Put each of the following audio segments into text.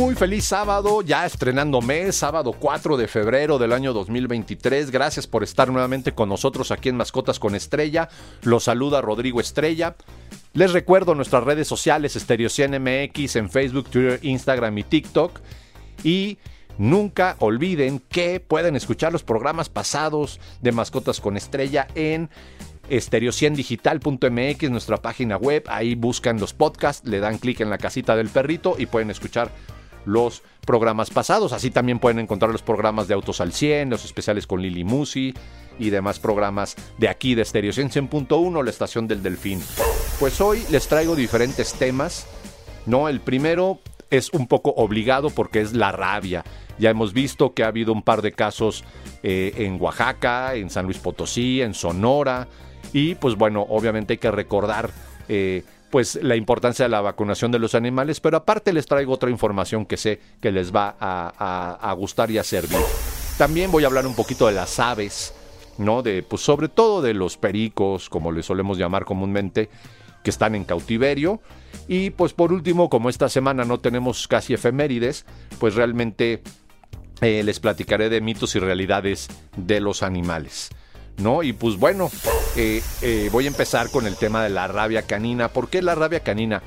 Muy feliz sábado, ya estrenando mes, sábado 4 de febrero del año 2023. Gracias por estar nuevamente con nosotros aquí en Mascotas con Estrella. Los saluda Rodrigo Estrella. Les recuerdo nuestras redes sociales, Estereocien MX en Facebook, Twitter, Instagram y TikTok. Y nunca olviden que pueden escuchar los programas pasados de Mascotas con Estrella en estereociendigital.mx, nuestra página web. Ahí buscan los podcasts, le dan clic en la casita del perrito y pueden escuchar los programas pasados. Así también pueden encontrar los programas de Autos al 100, los especiales con Lili Musi y demás programas de aquí de Stereo 100.1, la estación del Delfín. Pues hoy les traigo diferentes temas. No, el primero es un poco obligado porque es la rabia. Ya hemos visto que ha habido un par de casos eh, en Oaxaca, en San Luis Potosí, en Sonora. Y pues bueno, obviamente hay que recordar eh, pues la importancia de la vacunación de los animales, pero aparte les traigo otra información que sé que les va a, gustar y a servir. También voy a hablar un poquito de las aves, ¿no? De, pues sobre todo de los pericos, como les solemos llamar comúnmente, que están en cautiverio. Y pues por último, como esta semana no tenemos casi efemérides, pues realmente eh, les platicaré de mitos y realidades de los animales. ¿No? Y pues bueno, eh, eh, voy a empezar con el tema de la rabia canina. ¿Por qué la rabia canina?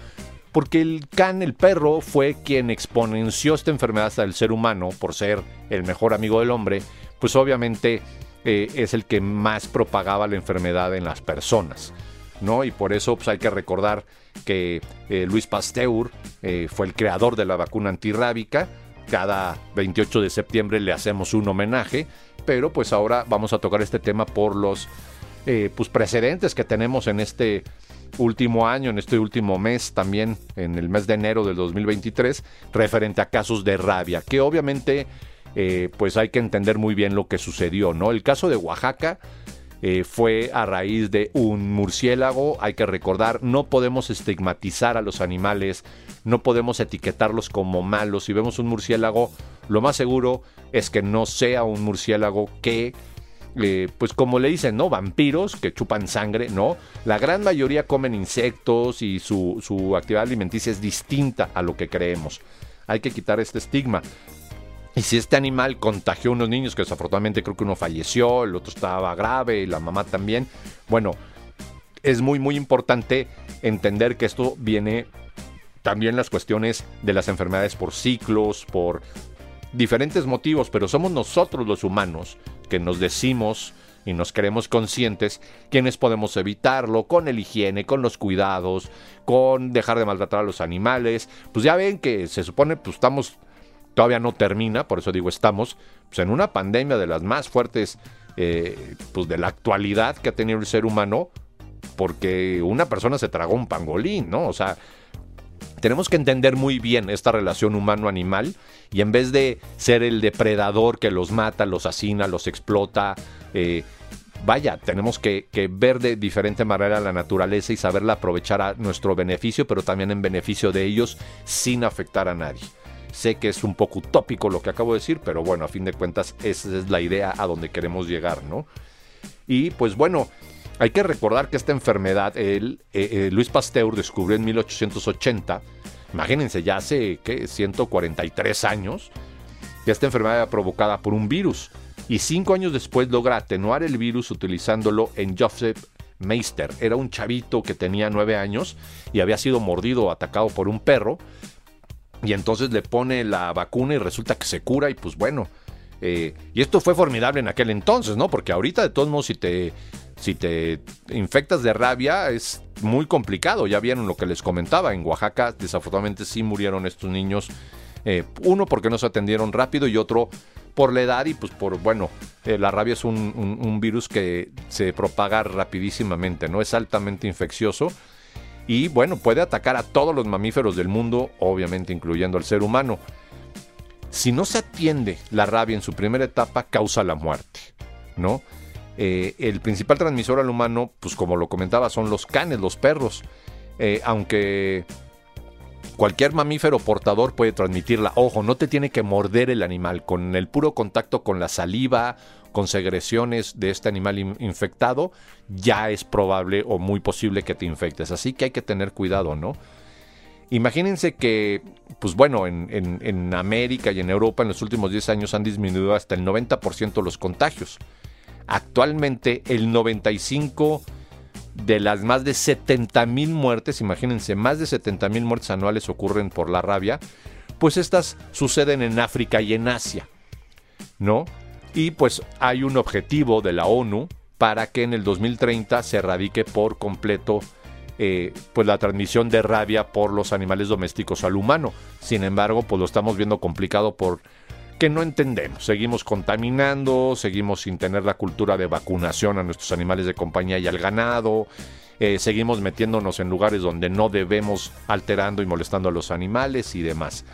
Porque el can, el perro, fue quien exponenció esta enfermedad hasta el ser humano por ser el mejor amigo del hombre, pues obviamente eh, es el que más propagaba la enfermedad en las personas. ¿no? Y por eso pues, hay que recordar que Luis Pasteur fue el creador de la vacuna antirrábica. Cada 28 de septiembre le hacemos un homenaje pero pues ahora vamos a tocar este tema por los eh, pues precedentes que tenemos en este último año, en este último mes, también en el mes de enero del 2023, referente a casos de rabia, que obviamente eh, pues hay que entender muy bien lo que sucedió, ¿no? El caso de Oaxaca eh, fue a raíz de un murciélago, hay que recordar, no podemos estigmatizar a los animales, no podemos etiquetarlos como malos, si vemos un murciélago, lo más seguro es que no sea un murciélago que, eh, pues como le dicen, ¿no? Vampiros que chupan sangre, ¿no? La gran mayoría comen insectos y su, su actividad alimenticia es distinta a lo que creemos. Hay que quitar este estigma. Y si este animal contagió a unos niños, que desafortunadamente creo que uno falleció, el otro estaba grave y la mamá también, bueno, es muy muy importante entender que esto viene también las cuestiones de las enfermedades por ciclos, por diferentes motivos, pero somos nosotros los humanos que nos decimos y nos creemos conscientes quienes podemos evitarlo con el higiene, con los cuidados, con dejar de maltratar a los animales. Pues ya ven que se supone pues estamos todavía no termina, por eso digo estamos pues, en una pandemia de las más fuertes eh, pues, de la actualidad que ha tenido el ser humano, porque una persona se tragó un pangolín, ¿no? O sea, tenemos que entender muy bien esta relación humano-animal y en vez de ser el depredador que los mata, los asesina, los explota, eh, vaya, tenemos que, ver de diferente manera la naturaleza y saberla aprovechar a nuestro beneficio, pero también en beneficio de ellos sin afectar a nadie. Sé que es un poco utópico lo que acabo de decir, pero bueno, a fin de cuentas esa es la idea a donde queremos llegar, ¿no? Y pues bueno, hay que recordar que esta enfermedad, el, eh, eh, Luis Pasteur descubrió en 1880, imagínense, ya hace ¿qué? 143 años, que esta enfermedad era provocada por un virus. Y cinco años después logra atenuar el virus utilizándolo en Joseph Meister. Era un chavito que tenía nueve años y había sido mordido o atacado por un perro. Y entonces le pone la vacuna y resulta que se cura y pues bueno. Eh, y esto fue formidable en aquel entonces, ¿no? Porque ahorita de todos modos si te si te infectas de rabia es muy complicado. Ya vieron lo que les comentaba. En Oaxaca, desafortunadamente, sí murieron estos niños. Eh, uno porque no se atendieron rápido y otro por la edad y pues por, bueno, eh, la rabia es un, virus que se propaga rapidísimamente, ¿no? Es altamente infeccioso y bueno, puede atacar a todos los mamíferos del mundo, obviamente incluyendo al ser humano. Si no se atiende la rabia en su primera etapa, causa la muerte, ¿no? Eh, el principal transmisor al humano, pues como lo comentaba, son los canes, los perros. Eh, aunque cualquier mamífero portador puede transmitirla. Ojo, no te tiene que morder el animal. Con el puro contacto con la saliva, con segresiones de este animal infectado, ya es probable o muy posible que te infectes. Así que hay que tener cuidado, ¿no? Imagínense que, pues bueno, en, en América y en Europa en los últimos 10 años han disminuido hasta el 90% los contagios. Actualmente el 95% de las más de 70 mil muertes, imagínense, más de 70 mil muertes anuales ocurren por la rabia, pues estas suceden en África y en Asia, ¿no? Y pues hay un objetivo de la ONU para que en el 2030 se erradique por completo eh, pues la transmisión de rabia por los animales domésticos al humano. Sin embargo, pues lo estamos viendo complicado por que no entendemos. Seguimos contaminando, seguimos sin tener la cultura de vacunación a nuestros animales de compañía y al ganado. Eh, seguimos metiéndonos en lugares donde no debemos alterando y molestando a los animales y demás.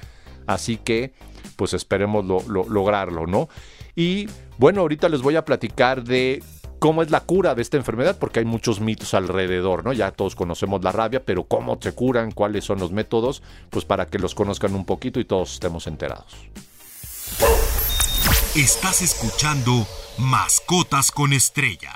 Así que, pues esperemos lograrlo, ¿no? Y bueno, ahorita les voy a platicar de cómo es la cura de esta enfermedad, porque hay muchos mitos alrededor, ¿no? Ya todos conocemos la rabia, pero cómo se curan, cuáles son los métodos, pues para que los conozcan un poquito y todos estemos enterados. Estás escuchando Mascotas con Estrella.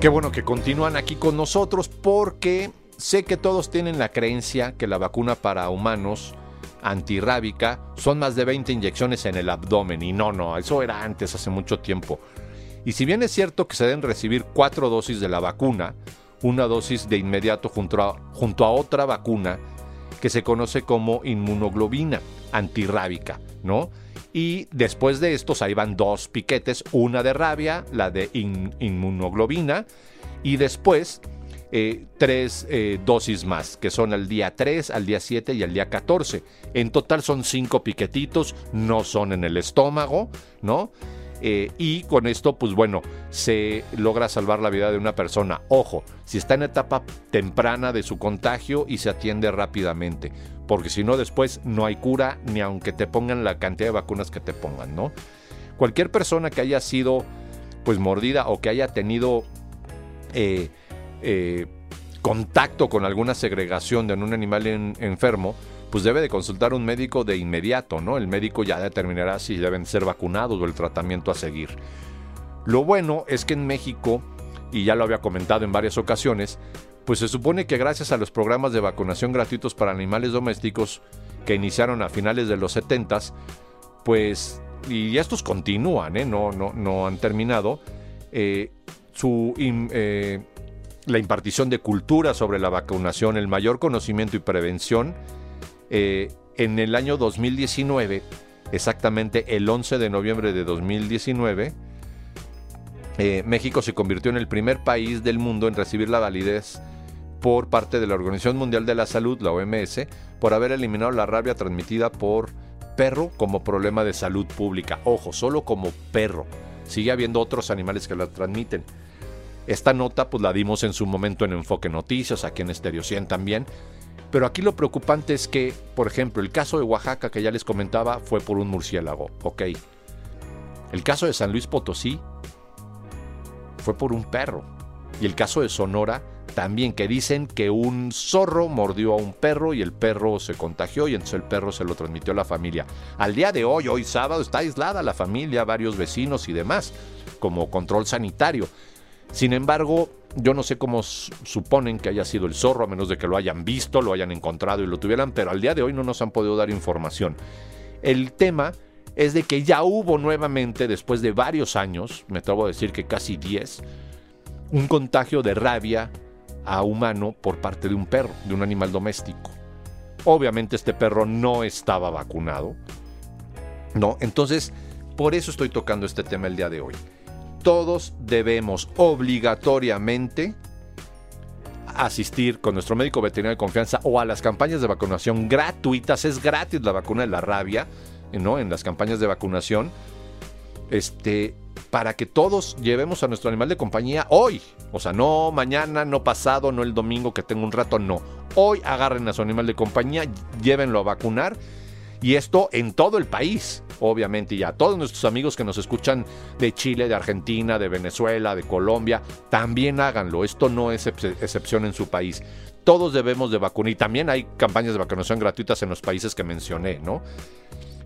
Qué bueno que continúan aquí con nosotros porque sé que todos tienen la creencia que la vacuna para humanos antirrábica son más de 20 inyecciones en el abdomen y no, no, eso era antes, hace mucho tiempo. Y si bien es cierto que se deben recibir cuatro dosis de la vacuna, una dosis de inmediato junto a, junto a otra vacuna que se conoce como inmunoglobina antirrábica, ¿no? Y después de estos ahí van dos piquetes, una de rabia, la de inmunoglobina, y después eh, tres eh, dosis más, que son al día 3, al día 7 y al día 14. En total son cinco piquetitos, no son en el estómago, ¿no? Eh, y con esto, pues bueno, se logra salvar la vida de una persona. Ojo, si está en etapa temprana de su contagio y se atiende rápidamente, porque si no después no hay cura ni aunque te pongan la cantidad de vacunas que te pongan, ¿no? Cualquier persona que haya sido pues mordida o que haya tenido eh, eh, contacto con alguna segregación de un animal enfermo, pues debe de consultar un médico de inmediato, ¿no? El médico ya determinará si deben ser vacunados o el tratamiento a seguir. Lo bueno es que en México, y ya lo había comentado en varias ocasiones, pues se supone que gracias a los programas de vacunación gratuitos para animales domésticos que iniciaron a finales de los 70, pues, y estos continúan, ¿eh? no, no, no han terminado, eh, su, eh, la impartición de cultura sobre la vacunación, el mayor conocimiento y prevención, eh, en el año 2019, exactamente el 11 de noviembre de 2019, eh, México se convirtió en el primer país del mundo en recibir la validez por parte de la Organización Mundial de la Salud, la OMS, por haber eliminado la rabia transmitida por perro como problema de salud pública. Ojo, solo como perro. Sigue habiendo otros animales que la transmiten. Esta nota pues la dimos en su momento en Enfoque Noticias, aquí en Stereo 100 también, pero aquí lo preocupante es que, por ejemplo, el caso de Oaxaca que ya les comentaba fue por un murciélago, ok. El caso de San Luis Potosí fue por un perro. Y el caso de Sonora también, que dicen que un zorro mordió a un perro y el perro se contagió y entonces el perro se lo transmitió a la familia. Al día de hoy, hoy sábado, está aislada la familia, varios vecinos y demás, como control sanitario. Sin embargo, yo no sé cómo suponen que haya sido el zorro, a menos de que lo hayan visto, lo hayan encontrado y lo tuvieran, pero al día de hoy no nos han podido dar información. El tema es de que ya hubo nuevamente, después de varios años, me atrevo a decir que casi 10, un contagio de rabia a humano por parte de un perro, de un animal doméstico. Obviamente este perro no estaba vacunado. No, entonces por eso estoy tocando este tema el día de hoy todos debemos obligatoriamente asistir con nuestro médico veterinario de confianza o a las campañas de vacunación gratuitas. Es gratis la vacuna de la rabia, ¿no? En las campañas de vacunación. Este, para que todos llevemos a nuestro animal de compañía hoy. O sea, no mañana, no pasado, no el domingo que tengo un rato, no. Hoy agarren a su animal de compañía, llévenlo a vacunar Y esto en todo el país, obviamente, y a todos nuestros amigos que nos escuchan de Chile, de Argentina, de Venezuela, de Colombia, también háganlo. Esto no es excepción en su país. Todos debemos de vacunar y también hay campañas de vacunación gratuitas en los países que mencioné, ¿no?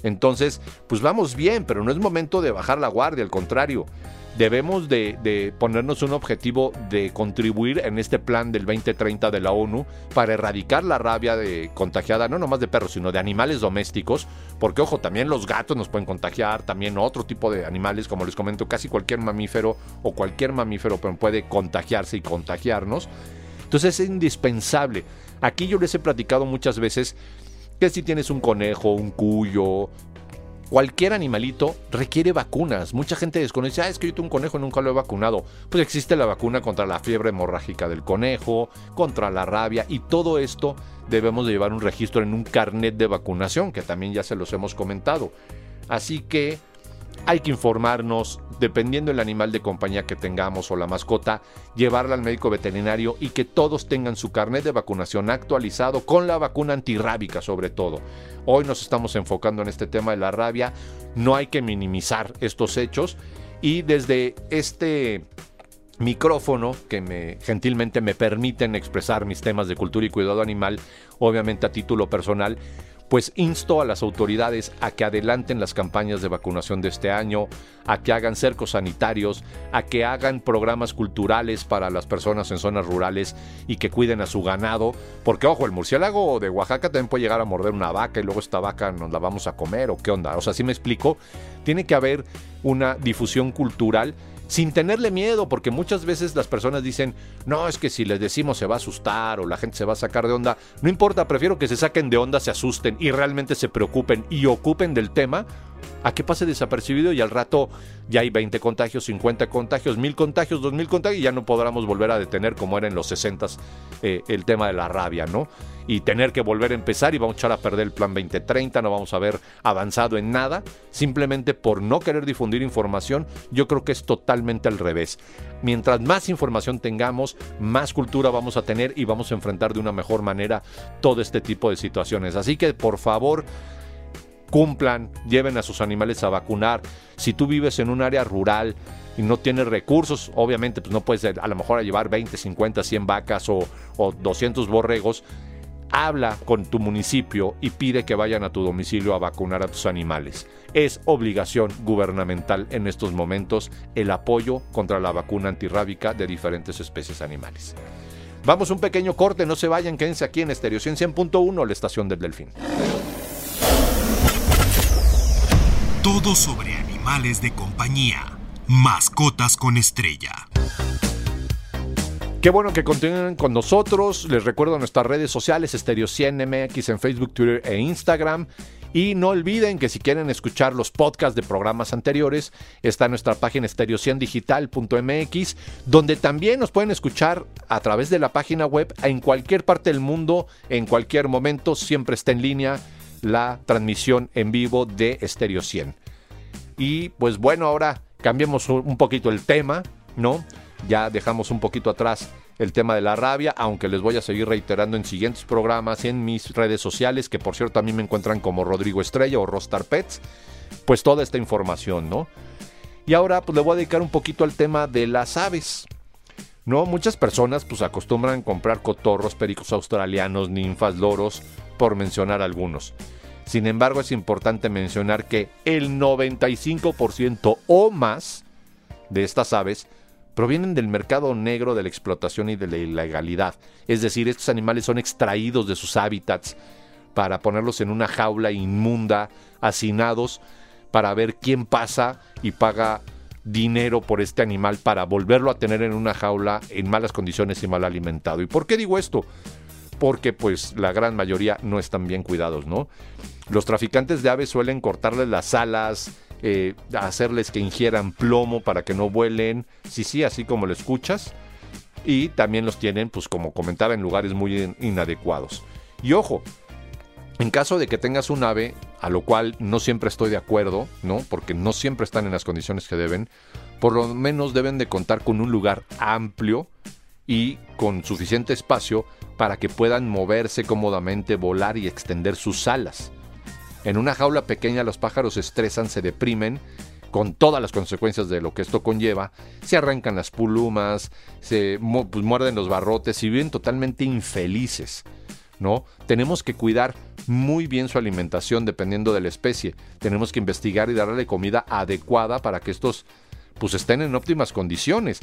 Entonces, pues vamos bien, pero no es momento de bajar la guardia, al contrario debemos de, ponernos un objetivo de contribuir en este plan del 2030 de la ONU para erradicar la rabia de contagiada, no nomás de perros, sino de animales domésticos, porque ojo, también los gatos nos pueden contagiar, también otro tipo de animales, como les comento, casi cualquier mamífero o cualquier mamífero puede contagiarse y contagiarnos. Entonces es indispensable. Aquí yo les he platicado muchas veces que si tienes un conejo, un cuyo, cualquier animalito requiere vacunas. Mucha gente desconoce, ah, es que yo tengo un conejo y nunca lo he vacunado. Pues existe la vacuna contra la fiebre hemorrágica del conejo, contra la rabia y todo esto debemos de llevar un registro en un carnet de vacunación, que también ya se los hemos comentado. Así que hay que informarnos, dependiendo del animal de compañía que tengamos o la mascota, llevarla al médico veterinario y que todos tengan su carnet de vacunación actualizado con la vacuna antirrábica sobre todo. Hoy nos estamos enfocando en este tema de la rabia, no hay que minimizar estos hechos y desde este micrófono que me gentilmente me permiten expresar mis temas de cultura y cuidado animal, obviamente a título personal, pues insto a las autoridades a que adelanten las campañas de vacunación de este año, a que hagan cercos sanitarios, a que hagan programas culturales para las personas en zonas rurales y que cuiden a su ganado, porque ojo, el murciélago de Oaxaca también puede llegar a morder una vaca y luego esta vaca nos la vamos a comer o qué onda, o sea, si me explico, tiene que haber una difusión cultural sin tenerle miedo, porque muchas veces las personas dicen, no, es que si les decimos se va a asustar o la gente se va a sacar de onda, no importa, prefiero que se saquen de onda, se asusten y realmente se preocupen y ocupen del tema a que pase desapercibido y al rato ya hay 20 contagios, 50 contagios, 1000 contagios, 2000 contagios y ya no podremos volver a detener como era en los 60 eh, el tema de la rabia, ¿no? Y tener que volver a empezar y vamos a echar a perder el plan 2030, no vamos a haber avanzado en nada, simplemente por no querer difundir información, yo creo que es totalmente al revés. Mientras más información tengamos, más cultura vamos a tener y vamos a enfrentar de una mejor manera todo este tipo de situaciones. Así que por favor, cumplan, lleven a sus animales a vacunar. Si tú vives en un área rural y no tienes recursos, obviamente pues no puedes a lo mejor llevar 20, 50, 100 vacas o, o 200 borregos. Habla con tu municipio y pide que vayan a tu domicilio a vacunar a tus animales. Es obligación gubernamental en estos momentos el apoyo contra la vacuna antirrábica de diferentes especies animales. Vamos un pequeño corte, no se vayan, quédense aquí en Estereo 100.1, la estación del Delfín. Todo sobre animales de compañía. Mascotas con estrella. Qué bueno que continúen con nosotros. Les recuerdo nuestras redes sociales, Estereo 100 MX en Facebook, Twitter e Instagram. Y no olviden que si quieren escuchar los podcasts de programas anteriores, está nuestra página estereo100digital.mx, donde también nos pueden escuchar a través de la página web en cualquier parte del mundo, en cualquier momento, siempre está en línea la transmisión en vivo de Stereo 100. Y pues bueno, ahora cambiemos un poquito el tema, ¿no? Ya dejamos un poquito atrás el tema de la rabia, aunque les voy a seguir reiterando en siguientes programas en mis redes sociales, que por cierto también me encuentran como Rodrigo Estrella o Rostar Pets, pues toda esta información, ¿no? Y ahora pues le voy a dedicar un poquito al tema de las aves. ¿No? Muchas personas pues acostumbran comprar cotorros, pericos australianos, ninfas, loros, por mencionar algunos. Sin embargo, es importante mencionar que el 95% o más de estas aves provienen del mercado negro de la explotación y de la ilegalidad. Es decir, estos animales son extraídos de sus hábitats para ponerlos en una jaula inmunda, hacinados, para ver quién pasa y paga dinero por este animal para volverlo a tener en una jaula en malas condiciones y mal alimentado. ¿Y por qué digo esto? porque pues la gran mayoría no están bien cuidados, ¿no? Los traficantes de aves suelen cortarles las alas, eh, hacerles que ingieran plomo para que no vuelen, sí, sí, así como lo escuchas, y también los tienen, pues como comentaba, en lugares muy inadecuados. Y ojo, en caso de que tengas un ave, a lo cual no siempre estoy de acuerdo, ¿no? Porque no siempre están en las condiciones que deben, por lo menos deben de contar con un lugar amplio y con suficiente espacio para que puedan moverse cómodamente, volar y extender sus alas. En una jaula pequeña los pájaros se estresan, se deprimen, con todas las consecuencias de lo que esto conlleva, se arrancan las plumas, se pues, muerden los barrotes y viven totalmente infelices. ¿no? Tenemos que cuidar muy bien su alimentación dependiendo de la especie. Tenemos que investigar y darle comida adecuada para que estos pues estén en óptimas condiciones.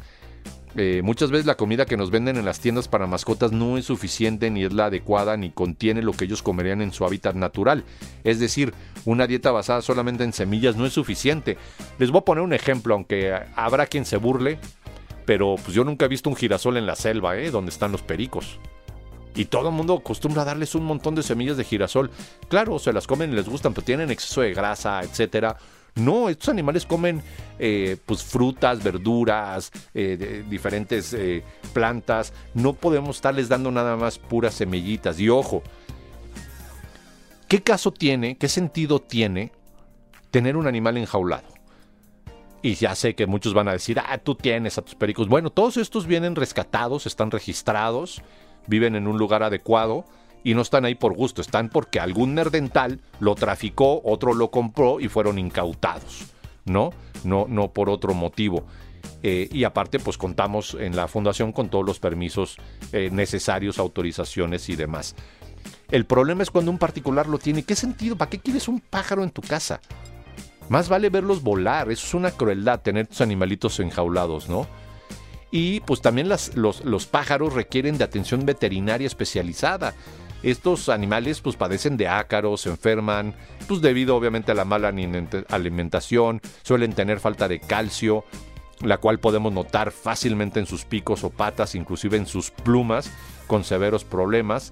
Eh, muchas veces la comida que nos venden en las tiendas para mascotas no es suficiente ni es la adecuada ni contiene lo que ellos comerían en su hábitat natural. Es decir, una dieta basada solamente en semillas no es suficiente. Les voy a poner un ejemplo, aunque habrá quien se burle, pero pues yo nunca he visto un girasol en la selva, ¿eh? donde están los pericos. Y todo el mundo acostumbra a darles un montón de semillas de girasol. Claro, se las comen y les gustan, pero tienen exceso de grasa, etcétera. No, estos animales comen eh, pues frutas, verduras, eh, diferentes eh, plantas. No podemos estarles dando nada más puras semillitas. Y ojo, ¿qué caso tiene, qué sentido tiene tener un animal enjaulado? Y ya sé que muchos van a decir, ah, tú tienes a tus pericos. Bueno, todos estos vienen rescatados, están registrados, viven en un lugar adecuado y no están ahí por gusto, están porque algún nerdental lo traficó, otro lo compró y fueron incautados, ¿no? No, no por otro motivo. Eh, y aparte, pues contamos en la fundación con todos los permisos eh, necesarios, autorizaciones y demás. El problema es cuando un particular lo tiene. ¿Qué sentido? ¿Para qué quieres un pájaro en tu casa? Más vale verlos volar. Es una crueldad tener tus animalitos enjaulados, ¿no? Y pues también los, los pájaros requieren de atención veterinaria especializada estos animales pues padecen de ácaros, se enferman, pues debido obviamente a la mala alimentación, suelen tener falta de calcio, la cual podemos notar fácilmente en sus picos o patas, inclusive en sus plumas, con severos problemas.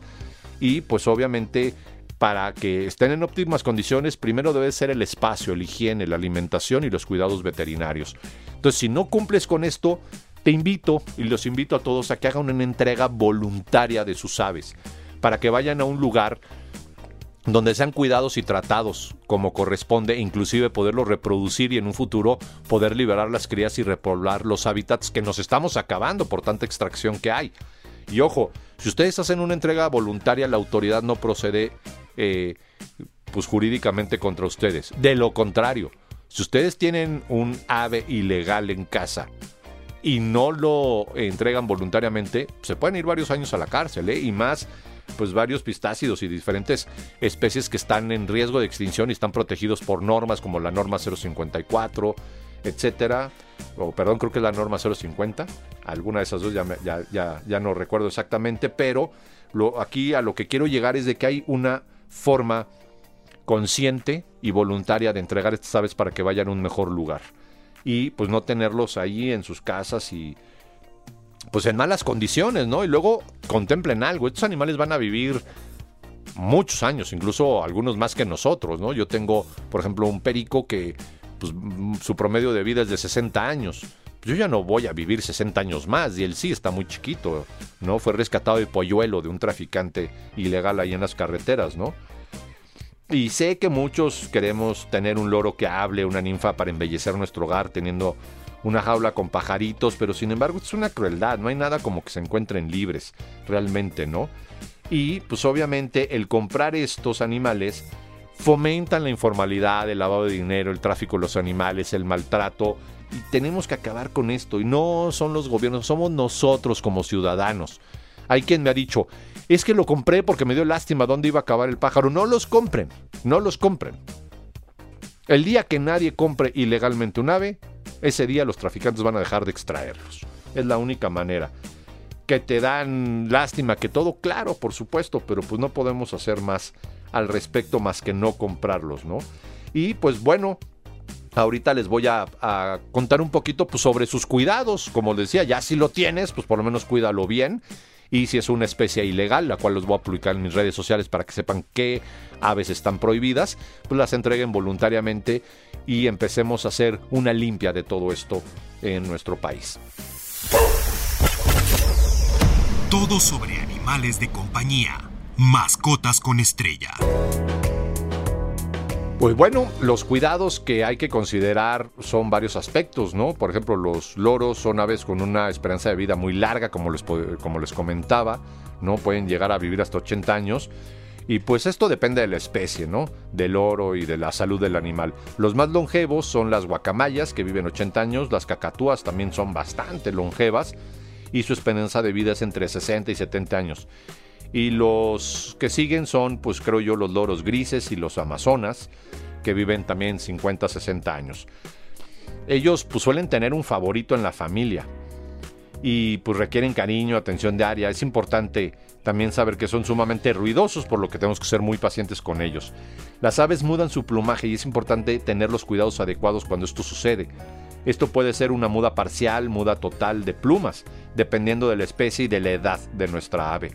Y pues obviamente para que estén en óptimas condiciones, primero debe ser el espacio, el higiene, la alimentación y los cuidados veterinarios. Entonces, si no cumples con esto, te invito y los invito a todos a que hagan una entrega voluntaria de sus aves para que vayan a un lugar donde sean cuidados y tratados como corresponde, inclusive poderlos reproducir y en un futuro poder liberar las crías y repoblar los hábitats que nos estamos acabando por tanta extracción que hay. Y ojo, si ustedes hacen una entrega voluntaria, la autoridad no procede eh, pues jurídicamente contra ustedes. De lo contrario, si ustedes tienen un ave ilegal en casa y no lo entregan voluntariamente, se pueden ir varios años a la cárcel, ¿eh? y más pues varios pistácidos y diferentes especies que están en riesgo de extinción y están protegidos por normas como la norma 054, etcétera. O perdón, creo que es la norma 050. Alguna de esas dos ya, ya, ya, no recuerdo exactamente, pero aquí a lo que quiero llegar es de que hay una forma consciente y voluntaria de entregar estas aves para que vayan a un mejor lugar. Y pues no tenerlos ahí en sus casas y pues en malas condiciones, ¿no? Y luego contemplen algo, estos animales van a vivir muchos años, incluso algunos más que nosotros, ¿no? Yo tengo, por ejemplo, un perico que pues, su promedio de vida es de 60 años. Yo ya no voy a vivir 60 años más y él sí está muy chiquito, ¿no? Fue rescatado de polluelo de un traficante ilegal ahí en las carreteras, ¿no? Y sé que muchos queremos tener un loro que hable, una ninfa para embellecer nuestro hogar, teniendo una jaula con pajaritos, pero sin embargo es una crueldad, no hay nada como que se encuentren libres, realmente, ¿no? Y pues obviamente el comprar estos animales fomentan la informalidad, el lavado de dinero, el tráfico de los animales, el maltrato, y tenemos que acabar con esto, y no son los gobiernos, somos nosotros como ciudadanos. Hay quien me ha dicho, es que lo compré porque me dio lástima dónde iba a acabar el pájaro. No los compren, no los compren. El día que nadie compre ilegalmente un ave, ese día los traficantes van a dejar de extraerlos. Es la única manera. Que te dan lástima, que todo, claro, por supuesto, pero pues no podemos hacer más al respecto más que no comprarlos, ¿no? Y pues bueno, ahorita les voy a, contar un poquito pues, sobre sus cuidados. Como les decía, ya si lo tienes, pues por lo menos cuídalo bien y si es una especie ilegal, la cual los voy a publicar en mis redes sociales para que sepan qué aves están prohibidas, pues las entreguen voluntariamente y empecemos a hacer una limpia de todo esto en nuestro país. Todo sobre animales de compañía. Mascotas con estrella. Pues bueno, los cuidados que hay que considerar son varios aspectos, ¿no? Por ejemplo, los loros son aves con una esperanza de vida muy larga, como les, como les comentaba, ¿no? Pueden llegar a vivir hasta 80 años. Y pues esto depende de la especie, ¿no? Del oro y de la salud del animal. Los más longevos son las guacamayas, que viven 80 años, las cacatúas también son bastante longevas, y su esperanza de vida es entre 60 y 70 años. Y los que siguen son, pues creo yo, los loros grises y los amazonas, que viven también 50, 60 años. Ellos pues suelen tener un favorito en la familia y pues requieren cariño, atención diaria. Es importante también saber que son sumamente ruidosos, por lo que tenemos que ser muy pacientes con ellos. Las aves mudan su plumaje y es importante tener los cuidados adecuados cuando esto sucede. Esto puede ser una muda parcial, muda total de plumas, dependiendo de la especie y de la edad de nuestra ave.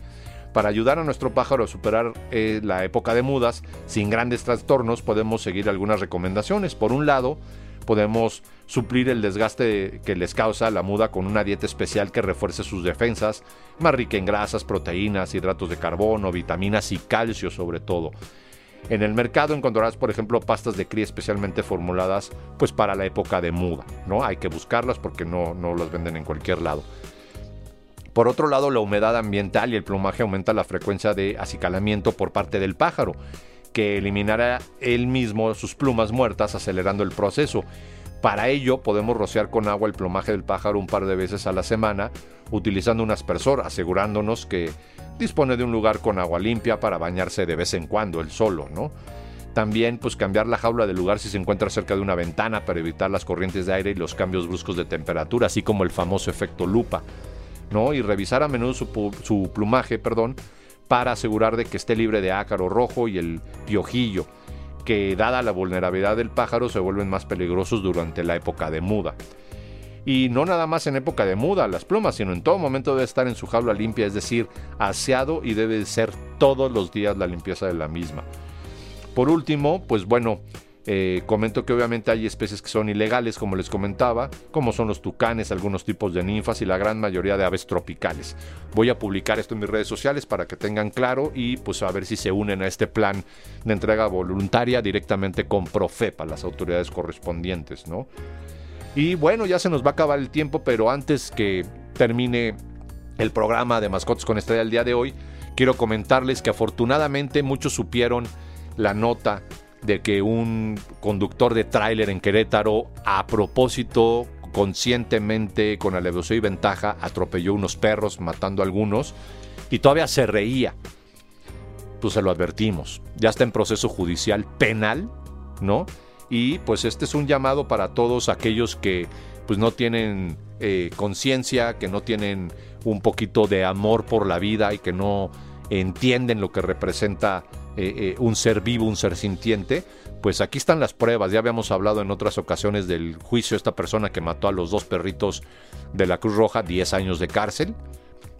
Para ayudar a nuestro pájaro a superar eh, la época de mudas sin grandes trastornos, podemos seguir algunas recomendaciones. Por un lado, podemos suplir el desgaste que les causa la muda con una dieta especial que refuerce sus defensas, más rica en grasas, proteínas, hidratos de carbono, vitaminas y calcio sobre todo. En el mercado encontrarás, por ejemplo, pastas de cría especialmente formuladas pues para la época de muda, ¿no? Hay que buscarlas porque no, no las venden en cualquier lado. Por otro lado, la humedad ambiental y el plumaje aumenta la frecuencia de acicalamiento por parte del pájaro, que eliminará él mismo sus plumas muertas acelerando el proceso. Para ello podemos rociar con agua el plumaje del pájaro un par de veces a la semana utilizando un aspersor, asegurándonos que dispone de un lugar con agua limpia para bañarse de vez en cuando, él solo, ¿no? También pues cambiar la jaula de lugar si se encuentra cerca de una ventana para evitar las corrientes de aire y los cambios bruscos de temperatura, así como el famoso efecto lupa. ¿No? Y revisar a menudo su, plumaje, perdón, para asegurar de que esté libre de ácaro rojo y el piojillo, que dada la vulnerabilidad del pájaro se vuelven más peligrosos durante la época de muda. Y no nada más en época de muda las plumas, sino en todo momento debe estar en su jaula limpia, es decir, aseado y debe ser todos los días la limpieza de la misma. Por último, pues bueno, eh, comento que obviamente hay especies que son ilegales, como les comentaba, como son los tucanes, algunos tipos de ninfas y la gran mayoría de aves tropicales. Voy a publicar esto en mis redes sociales para que tengan claro y pues a ver si se unen a este plan de entrega voluntaria directamente con Profepa, las autoridades correspondientes, ¿no? Y bueno, ya se nos va a acabar el tiempo, pero antes que termine el programa de Mascotas con Estrella el día de hoy, quiero comentarles que afortunadamente muchos supieron la nota de que un conductor de tráiler en Querétaro, a propósito, conscientemente, con alevosía y ventaja, atropelló unos perros, matando a algunos, y todavía se reía. Pues se lo advertimos. Ya está en proceso judicial penal, ¿no? Y pues este es un llamado para todos aquellos que pues no tienen eh, conciencia, que no tienen un poquito de amor por la vida y que no entienden lo que representa eh, eh, un ser vivo, un ser sintiente, pues aquí están las pruebas. Ya habíamos hablado en otras ocasiones del juicio de esta persona que mató a los dos perritos de la Cruz Roja, 10 años de cárcel,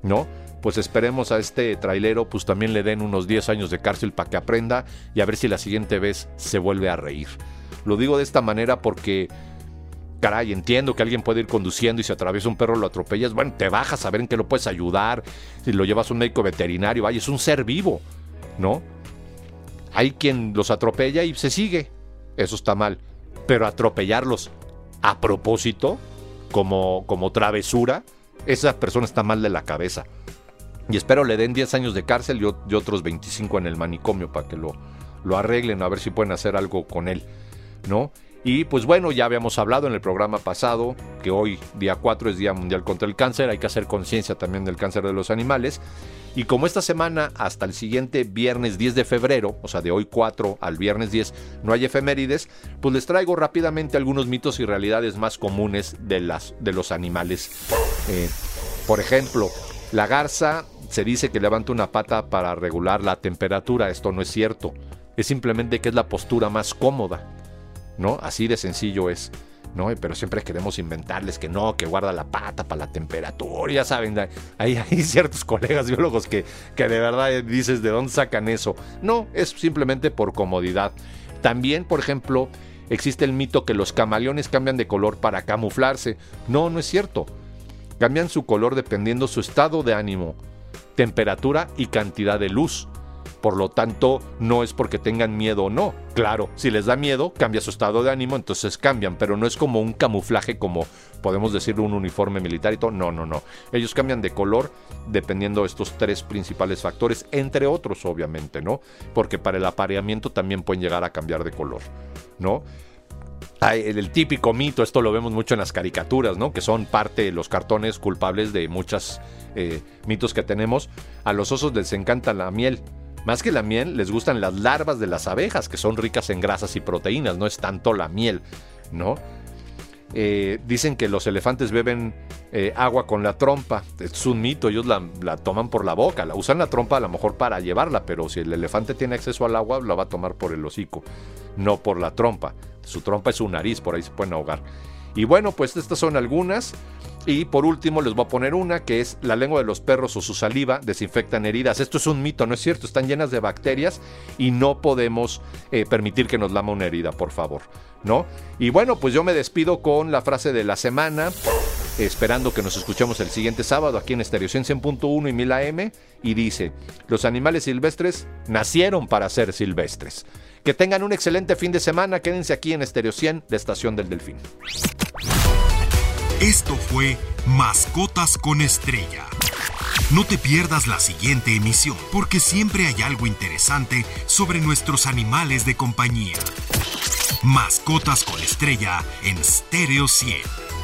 ¿no? Pues esperemos a este trailero, pues también le den unos 10 años de cárcel para que aprenda y a ver si la siguiente vez se vuelve a reír. Lo digo de esta manera porque caray, entiendo que alguien puede ir conduciendo y si atraviesa un perro lo atropellas, bueno, te bajas a ver en qué lo puedes ayudar, si lo llevas a un médico veterinario, vaya, es un ser vivo, ¿no? Hay quien los atropella y se sigue. Eso está mal. Pero atropellarlos a propósito, como, como travesura, esa persona está mal de la cabeza. Y espero le den 10 años de cárcel y, otros 25 en el manicomio para que lo, lo arreglen, a ver si pueden hacer algo con él. ¿No? Y pues bueno, ya habíamos hablado en el programa pasado que hoy, día 4, es Día Mundial contra el Cáncer. Hay que hacer conciencia también del cáncer de los animales. Y como esta semana hasta el siguiente viernes 10 de febrero, o sea, de hoy 4 al viernes 10, no hay efemérides, pues les traigo rápidamente algunos mitos y realidades más comunes de, las, de los animales. Eh, por ejemplo, la garza se dice que levanta una pata para regular la temperatura. Esto no es cierto. Es simplemente que es la postura más cómoda. ¿No? Así de sencillo es. Pero siempre queremos inventarles que no, que guarda la pata para la temperatura, ya saben, hay, hay ciertos colegas biólogos que, que de verdad dices de dónde sacan eso. No, es simplemente por comodidad. También, por ejemplo, existe el mito que los camaleones cambian de color para camuflarse. No, no es cierto. Cambian su color dependiendo su estado de ánimo, temperatura y cantidad de luz. Por lo tanto, no es porque tengan miedo o no. Claro, si les da miedo, cambia su estado de ánimo, entonces cambian, pero no es como un camuflaje como podemos decir un uniforme militar y todo. No, no, no. Ellos cambian de color dependiendo de estos tres principales factores, entre otros obviamente, ¿no? Porque para el apareamiento también pueden llegar a cambiar de color, ¿no? el típico mito, esto lo vemos mucho en las caricaturas, ¿no? Que son parte de los cartones culpables de muchos eh, mitos que tenemos. A los osos les encanta la miel. Más que la miel, les gustan las larvas de las abejas, que son ricas en grasas y proteínas, no es tanto la miel, ¿no? Eh, dicen que los elefantes beben eh, agua con la trompa. Es un mito, ellos la, la, toman por la boca, la usan la trompa a lo mejor para llevarla, pero si el elefante tiene acceso al agua, la va a tomar por el hocico, no por la trompa. Su trompa es su nariz, por ahí se pueden ahogar. Y bueno, pues estas son algunas. Y por último les voy a poner una que es la lengua de los perros o su saliva desinfectan heridas. Esto es un mito, no es cierto, están llenas de bacterias y no podemos eh, permitir que nos lama una herida, por favor, ¿no? Y bueno, pues yo me despido con la frase de la semana, esperando que nos escuchemos el siguiente sábado aquí en Estéreo 100.1 y 1000 AM y dice, los animales silvestres nacieron para ser silvestres. Que tengan un excelente fin de semana. Quédense aquí en Estéreo 100 de Estación del Delfín. Esto fue Mascotas con Estrella. No te pierdas la siguiente emisión, porque siempre hay algo interesante sobre nuestros animales de compañía. Mascotas con Estrella en Stereo 100.